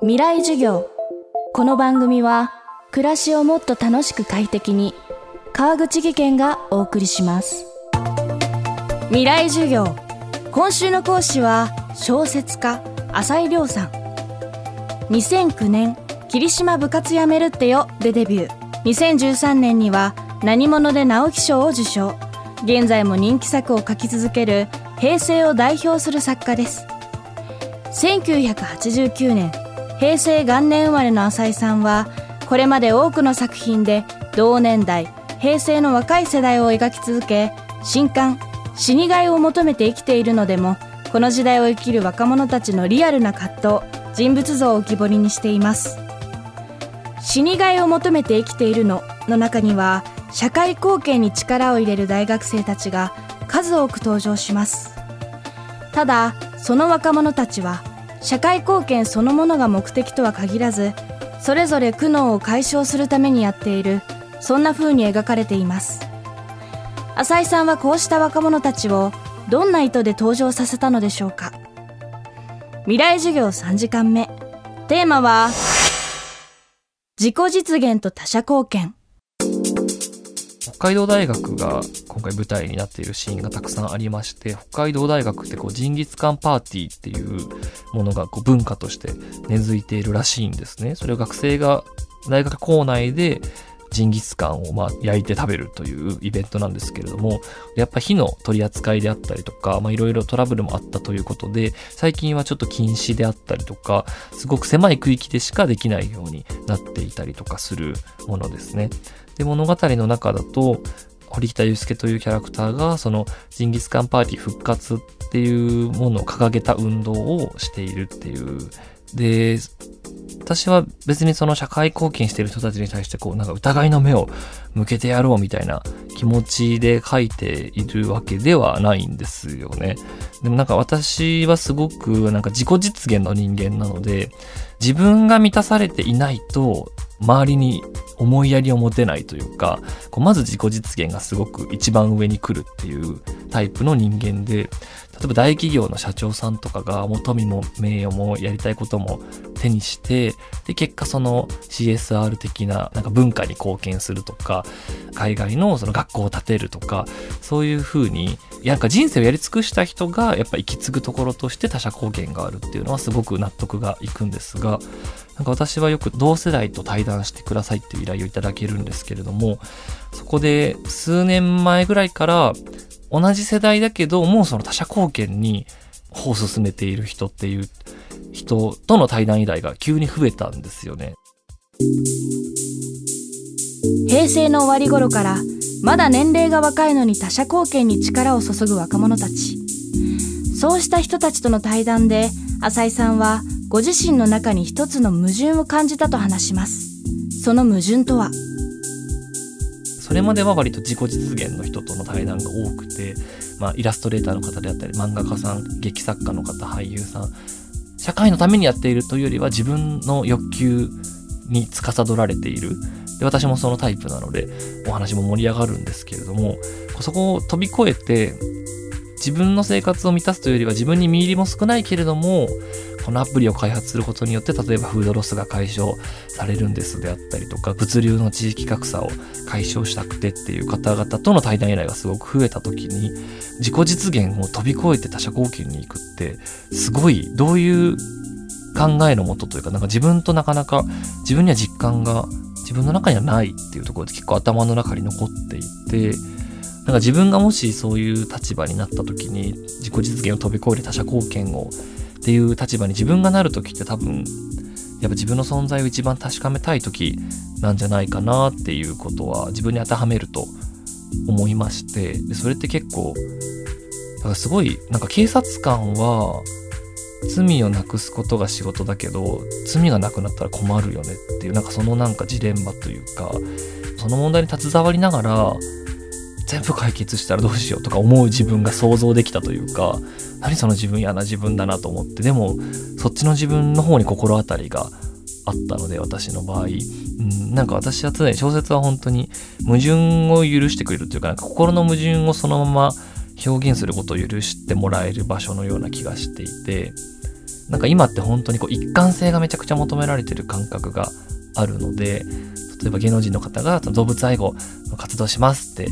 未来授業。この番組は暮らしをもっと楽しく快適に川口義賢がお送りします。未来授業。今週の講師は小説家浅井亮さん。2009年霧島部活やめるってよでデビュー。2013年には何者で直木賞を受賞。現在も人気作を書き続ける平成を代表する作家です。1989年平成元年生まれの浅井さんはこれまで多くの作品で同年代平成の若い世代を描き続け新刊死にがいを求めて生きているのでもこの時代を生きる若者たちのリアルな葛藤人物像を浮き彫りにしています。死にがいを求めて生きているのの中には社会貢献に力を入れる大学生たちが数多く登場します。ただその若者たちは社会貢献そのものが目的とは限らずそれぞれ苦悩を解消するためにやっているそんな風に描かれています。浅井さんはこうした若者たちをどんな意図で登場させたのでしょうか。未来授業3時間目。テーマは自己実現と他者貢献。北海道大学が今回舞台になっているシーンがたくさんありまして、北海道大学ってこうジンギスカンパーティーっていうものがこう文化として根付いているらしいんですね。それを学生が大学校内でジンギスカンをまあ焼いて食べるというイベントなんですけれども、やっぱ火の取り扱いであったりとか、いろいろトラブルもあったということで、最近はちょっと禁止であったりとか、すごく狭い区域でしかできないようになっていたりとかするものですね。で、物語の中だと、堀北祐介というキャラクターが、そのジンギスカンパーティー復活っていうものを掲げた運動をしているっていう。で、私は別にその社会貢献している人たちに対してこうなんか疑いの目を向けてやろうみたいな気持ちで書いているわけではないんですよね。でもなんか私はすごくなんか自己実現の人間なので自分が満たされていないと周りに思いやりを持てないというか、こうまず自己実現がすごく一番上に来るっていうタイプの人間で、例えば大企業の社長さんとかがもう富も名誉もやりたいことも手にして、で、結果その CSR 的ななんか文化に貢献するとか、海外のその学校を建てるとか、そういうふうに、なんか人生をやり尽くした人がやっぱ行き継ぐところとして他者貢献があるっていうのはすごく納得がいくんですが、なんか私はよく同世代と対談してくださいっていう依頼をいただけるんですけれども、そこで数年前ぐらいから同じ世代だけど、もうその他者貢献に歩を進めている人っていう人との対談依頼が急に増えたんですよね。平成の終わり頃からまだ年齢が若いのに他者貢献に力を注ぐ若者たちそうした人たちとの対談で浅井さんはご自身の中に一つの矛盾を感じたと話しますその矛盾とはそれまでは割と自己実現の人との対談が多くて、まあ、イラストレーターの方であったり漫画家さん劇作家の方俳優さん社会のためにやっているというよりは自分の欲求に司られている。で私もそのタイプなのでお話も盛り上がるんですけれどもそこを飛び越えて自分の生活を満たすというよりは自分に見入りも少ないけれども、このアプリを開発することによって、例えばフードロスが解消されるんですであったりとか、物流の地域格差を解消したくてっていう方々との対談依頼がすごく増えた時に、自己実現を飛び越えて他者貢献に行くって、すごい、どういう考えのもとというか、なんか自分となかなか、自分には実感が自分の中にはないっていうところで結構頭の中に残っていて、なんか自分がもしそういう立場になった時に自己実現を飛び越える他者貢献をっていう立場に自分がなる時って多分やっぱ自分の存在を一番確かめたい時なんじゃないかなっていうことは自分に当てはめると思いましてでそれって結構だからすごいなんか警察官は罪をなくすことが仕事だけど罪がなくなったら困るよねっていうなんかそのなんかジレンマというかその問題に携わりながら全部解決したらどうしようとか思う自分が想像できたというか何その自分嫌な自分だなと思って。でもそっちの自分の方に心当たりがあったので私の場合、うん、なんか私は常に小説は本当に矛盾を許してくれるというかなんか心の矛盾をそのまま表現することを許してもらえる場所のような気がしていてなんか今って本当にこう一貫性がめちゃくちゃ求められてる感覚があるので、例えば芸能人の方が動物愛護の活動しますって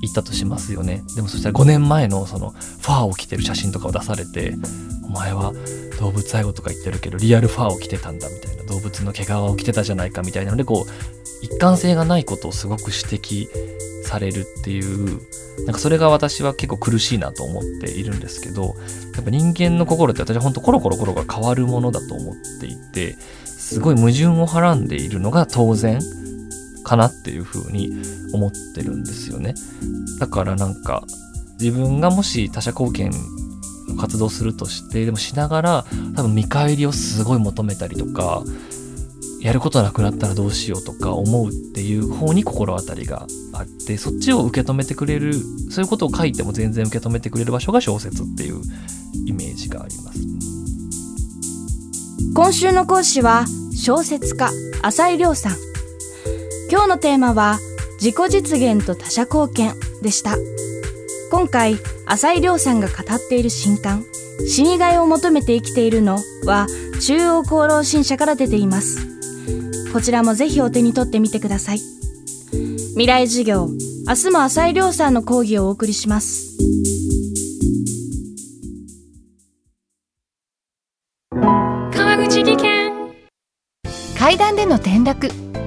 言ったとしますよね。でもそしたら5年前のそのファーを着てる写真とかを出されて、お前は動物愛護とか言ってるけどリアルファーを着てたんだみたいな動物の毛皮を着てたじゃないかみたいなのでこう一貫性がないことをすごく指摘されるっていうなんかそれが私は結構苦しいなと思っているんですけどやっぱ人間の心って私は本当コロコロコロが変わるものだと思っていてすごい矛盾をはらんでいるのが当然かなっていうふうに思ってるんですよね。だからなんか自分がもし他者貢献の活動するとしてでもしながら多分見返りをすごい求めたりとかやることなくなったらどうしようとか思うっていう方に心当たりがあってそっちを受け止めてくれるそういうことを書いても全然受け止めてくれる場所が小説っていうイメージがあります。今週の講師は小説家浅井亮さん。今日のテーマは自己実現と他者貢献でした。今回浅井亮さんが語っている新刊死にがいを求めて生きているのは中央厚労新社から出ています。こちらもぜひお手に取ってみてください。未来授業明日も浅井亮さんの講義をお送りします。川口技研。階段での転落